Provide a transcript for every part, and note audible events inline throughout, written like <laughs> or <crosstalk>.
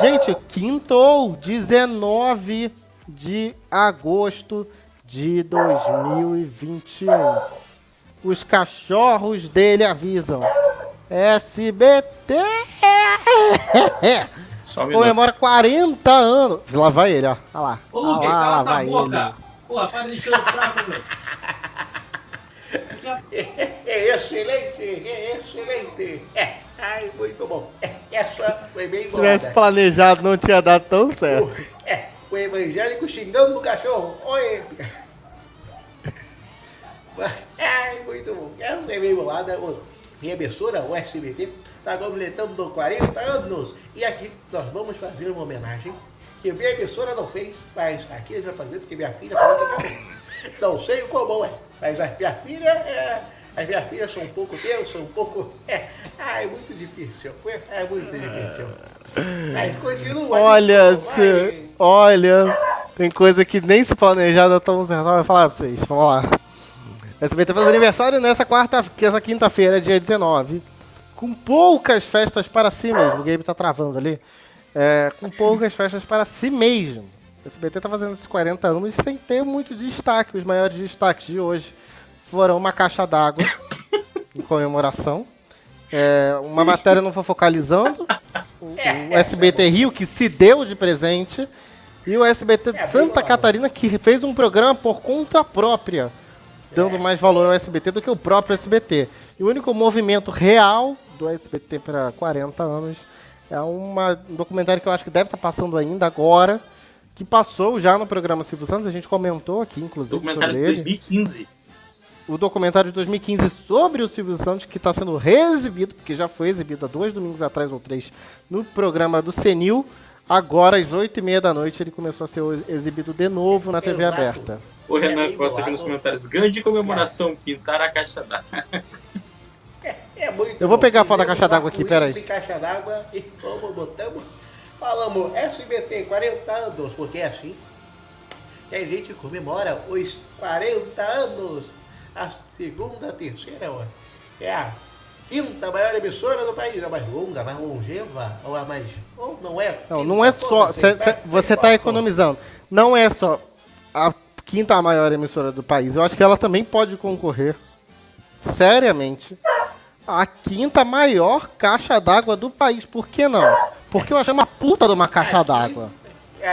Gente, quintou 19 de agosto de 2021. Os cachorros dele avisam. SBT <laughs> Só um comemora 40 anos. Lá vai ele, ó. Olha lá. Ô, Luke, lá, lá vai boca. ele. Porra, para de encher o saco, velho. <laughs> É excelente, é excelente. É, <laughs> ai, muito bom. É, essa foi bem Se tivesse planejado, não tinha dado tão certo. O, é, o evangélico xingando o cachorro. Oi. Ai, muito bom. Essa foi bem bolada. O, minha emissora, o SBT, está completando 40 anos. E aqui nós vamos fazer uma homenagem que minha emissora não fez, mas aqui eles vão fazer porque minha filha falou que acabou. Não sei o como é, mas a minha filha é. As minhas filhas são um pouco tensas, um pouco. <laughs> É, ah, é muito difícil. É muito difícil. Mas continua. Olha, se, olha, tem coisa que nem se planejada tão certa. Vai falar pra vocês, vamos lá. SBT faz aniversário nessa quarta, que essa quinta-feira, dia 19. Com poucas festas para si mesmo. O game tá travando ali. É, com poucas festas para si mesmo. O SBT tá fazendo esses 40 anos sem ter muito destaque. Os maiores destaques de hoje foram uma caixa d'água em comemoração. É, uma matéria não foi focalizando. O, o SBT Rio, que se deu de presente. E o SBT de Santa Catarina, que fez um programa por conta própria. Dando mais valor ao SBT do que o próprio SBT. E o único movimento real do SBT para 40 anos é uma, um documentário que eu acho que deve estar passando ainda agora. Que passou já no programa Silvio Santos. A gente comentou aqui, inclusive, Documentário sobre de ele 2015. O documentário de 2015 sobre o Silvio Santos, que está sendo reexibido, porque já foi exibido há dois domingos atrás ou três, no programa do Senil. Agora, às oito e meia da noite, ele começou a ser exibido de novo na TV Exato. aberta. O Renan É gosta aqui nos comentários. Grande comemoração, pintar a caixa d'água. É muito Eu vou bom. pegar a foto da caixa d'água aqui, peraí. em caixa d'água e fomos, botamos, falamos SBT 40 anos, porque é assim que a gente comemora os 40 anos. A segunda, a terceira, ó, é a quinta maior emissora do país, a mais longa, a mais longeva, ou a mais. Ou não é? Não, não é só. cê- cê- perto, você está economizando. Não é só a quinta maior emissora do país. Eu acho que ela também pode concorrer, seriamente, a quinta maior caixa d'água do país. Por que não? Porque eu achei uma puta de uma caixa d'água.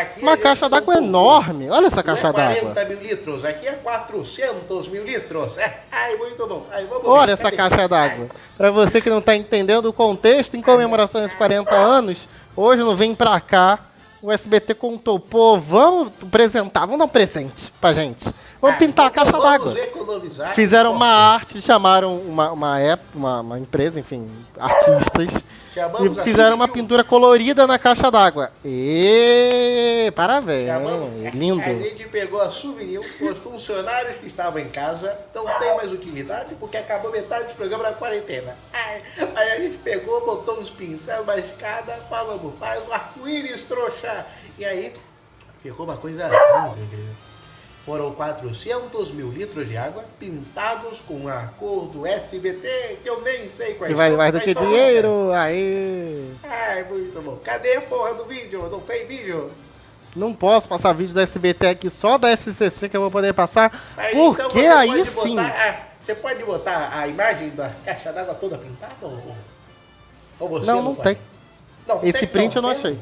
Aqui Uma gente caixa d'água enorme. Olha essa Não caixa é d'água. 40 mil litros, aqui é 400 mil litros. É, ai, muito bom. Ai, Olha ver. essa Cadê? caixa d'água. Pra você que não tá entendendo o contexto, em comemoração dos 40 anos, hoje não vem pra cá. O SBT contou, pô, vamos apresentar, vamos dar um presente pra gente. Vamos Ah, pintar a então caixa d'água. Fizeram uma arte, chamaram uma, uma, ép- uma, uma empresa, enfim, artistas, Chamamos e fizeram uma pintura colorida na caixa d'água. E parabéns, Chamamos, lindo. A gente pegou a souvenir, os funcionários que estavam em casa não tem mais utilidade porque acabou metade dos programas da quarentena. Aí a gente pegou, botou uns pincéis, uma escada, falamos, faz um arco-íris, trouxa. E aí ficou uma coisa incrível. Foram 400 mil litros de água pintados com a cor do SBT, que eu nem sei quais Que vale mais do que dinheiro, aí. Ai, muito bom. Cadê a porra do vídeo? Não tem vídeo? Não posso passar vídeo da SBT aqui, só da SCC que eu vou poder passar. Mas Porque então você aí pode sim. Botar, a- você pode botar a imagem da caixa d'água toda pintada? Ou, ou você Não, não pode? tem. Não, Esse tem, print eu não achei.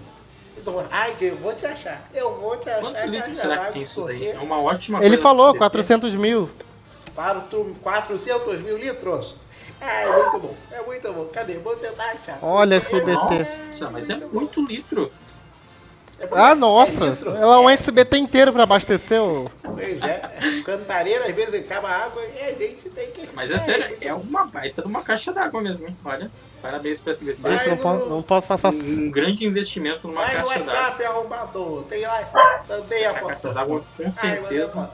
Então, ai, que eu vou te achar. Eu vou te achar. Quantos litros será que tem isso daí? É uma ótima Ele falou, do SBT. 400 mil. Quatro- 400 mil litros. Ai, é muito bom. É muito bom. Cadê? Vou tentar achar. Olha SBT. Nossa, mas é muito litro. É. Ah, É nossa. litro. Ela é um SBT inteiro pra abastecer o... Pois é. Cantareira, às vezes acaba a água e a gente tem que. Mas é sério, é uma baita de uma caixa d'água mesmo, hein? Olha, parabéns pra SBT. Gente, não, po- não posso passar... Um grande investimento numa Vai no caixa d'água. WhatsApp, arrombador. Tem lá. Mandei a A caixa d'água com certeza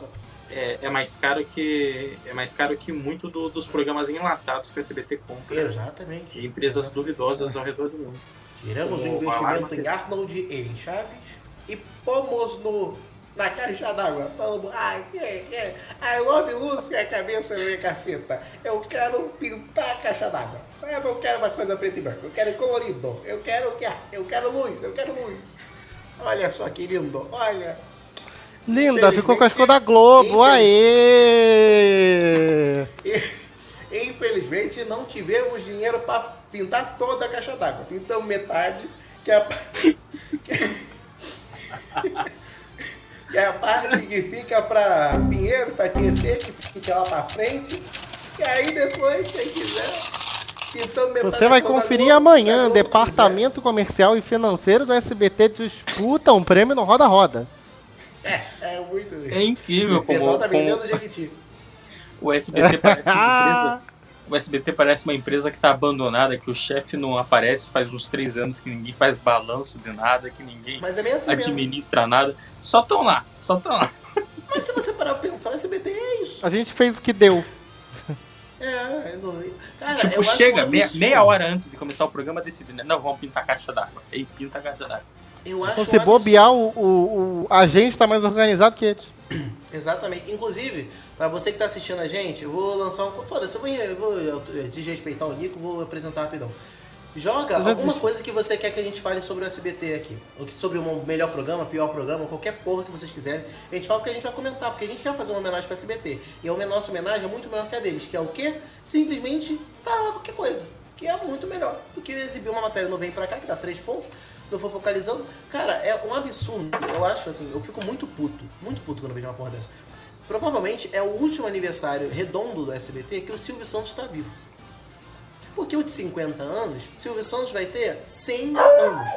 é, é mais caro que é mais caro que muito do- dos programas enlatados que a SBT compra Exatamente. de empresas duvidosas ao redor do mundo. Tiramos o investimento em Arnold e em Chaves e pomos no na caixa d'água, falando, ai, que, que, I love luz, que é a cabeça da minha caceta. Eu quero pintar a caixa d'água. Eu não quero uma coisa preta e branca, eu quero colorido. Eu quero o que? Eu quero luz, eu quero luz. Olha só que lindo, olha. Linda, ficou com as cores da Globo. Aê! <laughs> Infelizmente não tivemos dinheiro para pintar toda a caixa d'água. Pintamos metade, que é a, parte que fica para Pinheiro, para Tietê, que fica lá para frente. E aí depois, quem quiser, metade Você vai Globo, conferir a amanhã. Globo Departamento Comercial e Financeiro do SBT disputa um prêmio no Roda Roda. quiser. É, é muito É incrível O pessoal como, tá vendendo como Jequiti. o SBT parece uma <laughs> empresa. O SBT parece uma empresa que tá abandonada, que o chefe não aparece faz uns três anos, que ninguém faz balanço de nada, que ninguém Mas é bem assim mesmo. administra nada. Só tão lá, só tão lá. <laughs> Mas se você parar pra pensar, o SBT é isso. A gente fez o que deu. É, é não- cara, eu tipo, chega um meia, meia hora antes de começar o programa decidindo, não, vamos pintar a caixa d'água. Aí pinta a caixa d'água. Eu acho Se bobear, o, o, o- a gente tá mais organizado que eles. <clears throat> Exatamente. Inclusive, pra você que tá assistindo a gente, eu vou lançar um. Foda-se, eu vou, eu vou eh, desrespeitar o Nico, vou apresentar rapidão. Joga alguma disse. coisa que você quer que a gente fale sobre o SBT aqui. Ou sobre um melhor programa, pior programa, qualquer porra que vocês quiserem. A gente fala que a gente vai comentar, porque a gente quer fazer uma homenagem pro SBT. E a nossa homenagem é muito maior que a deles, que é o quê? Simplesmente falar qualquer coisa. Que é muito melhor do que exibir uma matéria no Vem Pra Cá, que dá três pontos, não for focalizando. Cara, é um absurdo. Eu acho assim, eu fico muito puto, muito puto quando vejo uma porra dessa. Provavelmente é o último aniversário redondo do SBT que o Silvio Santos está vivo. Porque o de 50 anos, Silvio Santos vai ter 100 anos.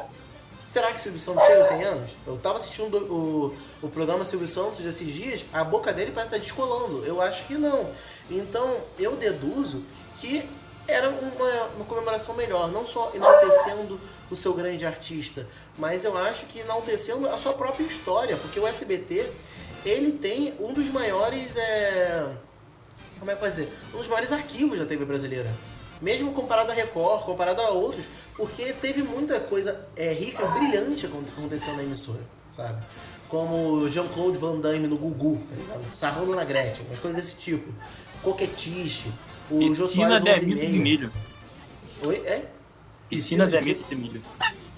Será que Silvio Santos chega aos 100 anos? Eu tava assistindo o, o programa Silvio Santos esses dias, a boca dele parece estar descolando. Eu acho que não. Então, eu deduzo que era uma, uma comemoração melhor, não só enaltecendo o seu grande artista, mas eu acho que enaltecendo a sua própria história, porque o SBT, ele tem um dos maiores, é, como é que dizer, um dos maiores arquivos da TV brasileira. Mesmo comparado a Record, comparado a outros, porque teve muita coisa é, rica, brilhante acon- acontecendo na emissora, sabe? Como Jean-Claude Van Damme no Gugu, tá ligado? Sarrando na Gretchen, umas coisas desse tipo. Coquetiche, o Piscina de 11 amido de milho. Oi? É? Piscina de de amido de milho.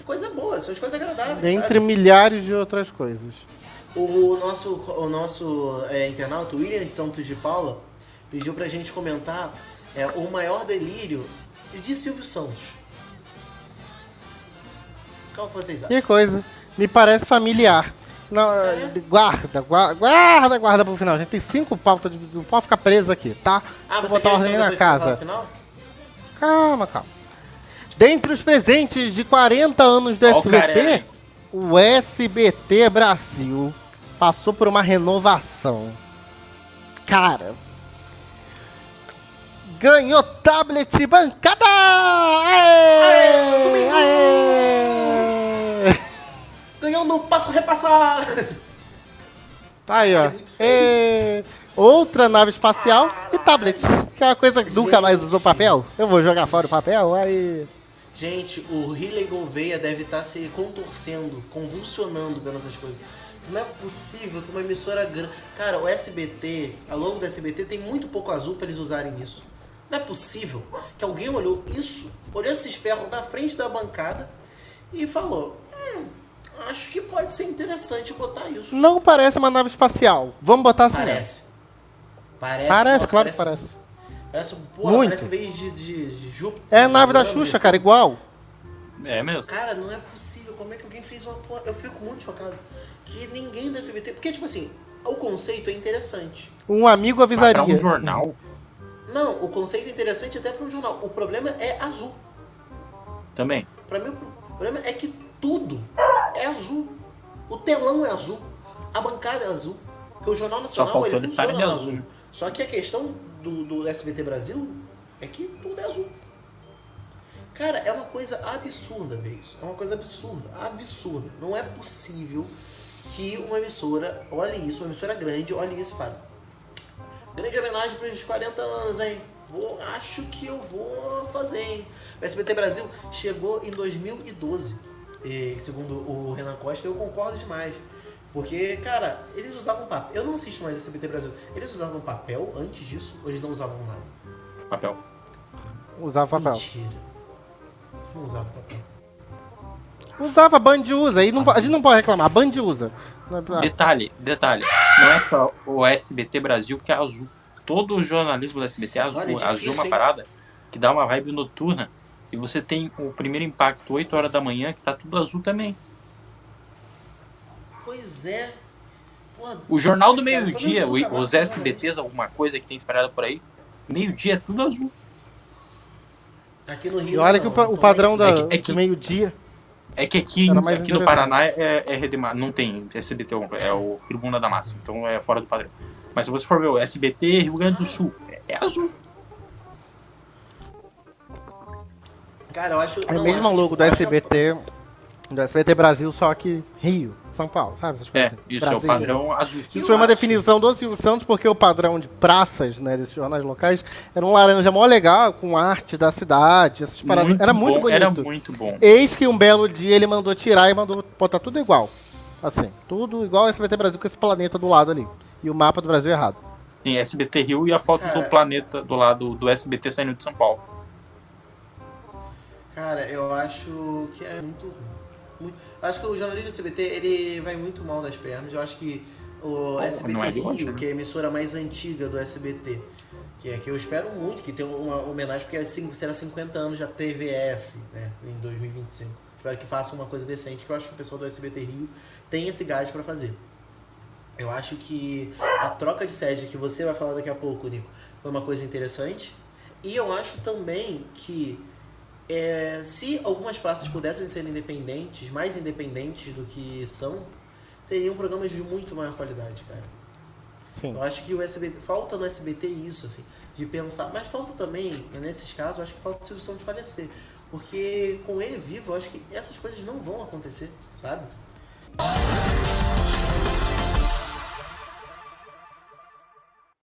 Coisa boa, são as coisas agradáveis, Entre sabe? milhares de outras coisas. O nosso, o nosso é, internauta, William de Santos de Paula, pediu pra gente comentar é, o maior delírio de Silvio Santos. Qual que vocês acham? Que coisa. Me parece familiar. Não, É? Guarda, guarda, guarda, guarda pro final. A gente tem cinco pautas, de- não pode ficar preso aqui, tá? Ah, Vou você botar ordem então na casa. Calma, calma. Dentre os presentes de 40 anos do Ó o SBT, Carelli. o SBT Brasil passou por uma renovação. Cara, ganhou tablet bancada! Aê! Aê! Ganhou no passo repassar! Tá aí, ó. É. É, Outra nave espacial e tablet. Que é uma coisa que nunca mais usou papel. Eu vou jogar fora o papel, aí. Gente, o Riley Gouveia deve estar se contorcendo, convulsionando vendo essas coisas. Não é possível que uma emissora grande. Cara, o SBT, a logo do SBT tem muito pouco azul pra eles usarem isso. Não é possível que alguém olhou isso, olhou esses ferros da frente da bancada e falou: acho que pode ser interessante botar isso. Não parece uma nave espacial. Vamos botar assim. Parece. Parece, Parece, nossa, claro que parece. Parece, porra, Muito. parece vez de, de, de Júpiter. É a nave da Xuxa, cara, igual. É mesmo. Cara, não é possível. Como é que alguém fez uma porra? Eu fico muito chocado. Que ninguém da SBT. Porque, tipo assim, o conceito é interessante. Um amigo Mas pra avisaria. um jornal Não, o conceito é interessante até para um jornal. O problema é azul. também. Pra mim, o problema é que tudo é azul. O telão é azul. A bancada é azul. Porque o Jornal Nacional ele funciona azul. azul. Só que a questão do, do SBT Brasil é que tudo é azul. Cara, é uma coisa absurda ver isso. É uma coisa absurda. Absurda. Não é possível que uma emissora olhe isso, uma emissora grande, olhe isso e fale. Grande homenagem para os 40 anos, hein? Vou, acho que eu vou fazer, hein? O SBT Brasil chegou em 2012. E, segundo o Renan Costa, eu concordo demais. Porque, cara, eles usavam papel. Eu não assisto mais SBT Brasil. Eles usavam papel antes disso ou eles não usavam nada? Papel. Usava papel. Mentira. Não usava papel. Usava, Band usa. E não, a gente não pode reclamar. Band usa. É Detalhe, detalhe. Não é só o SBT Brasil que é azul. Todo o jornalismo do SBT é azul. Olha, é azul é difícil, uma hein? parada que dá uma vibe noturna. E você tem o primeiro impacto 8 horas da manhã, que tá tudo azul também. Pois é. Porra, O Jornal do Meio-Dia, os mais SBTs, alguma coisa que tem espalhada por aí, meio-dia é tudo azul. Aqui no Rio. E olha não, que o, o padrão da, É que- é que- meio-dia. É que aqui, aqui no. Paraná é, é Rede Ma- não tem SBT, é o Tribuna da Massa, então é fora do padrão. Mas se você for ver o SBT Rio Grande do Sul, é, é azul. Cara, eu acho. É o mesmo logo do SBT. Do SBT Brasil, só que Rio, São Paulo, sabe? Essas É, coisas assim. isso é o Brasil. padrão azul. Isso Eu foi uma acho. definição do Silvio Santos, porque o padrão de praças, né, desses jornais locais, era um laranja mó legal, com arte da cidade, essas paradas. era muito bom, bonito. Era muito bom. Eis que um belo dia ele mandou tirar e mandou botar tudo igual. Assim, tudo igual ao SBT Brasil com esse planeta do lado ali. E o mapa do Brasil errado. Tem SBT Rio e a foto Cara. do planeta do lado do SBT saindo de São Paulo. Cara, eu acho que é muito. Muito- Acho que o jornalismo SBT ele vai muito mal das pernas. Eu acho que o SBT é Rio, hoje, né? que é a emissora mais antiga do SBT, que é que eu espero muito que tenha uma homenagem, porque cin- será 50 anos da TVS, né, em 2025. Espero que faça uma coisa decente, que eu acho que o pessoal do SBT Rio tem esse gás pra fazer. Eu acho que a troca de sede que você vai falar daqui a pouco, Nico, foi uma coisa interessante. E eu acho também que é, se algumas praças pudessem ser independentes, mais independentes do que são, teriam programas de muito maior qualidade, cara. Sim. Eu acho que o SBT, falta no SBT isso, assim, de pensar, mas falta também, nesses casos, eu acho que falta o Silvio Santos falecer. Porque com ele vivo, eu acho que essas coisas não vão acontecer, sabe?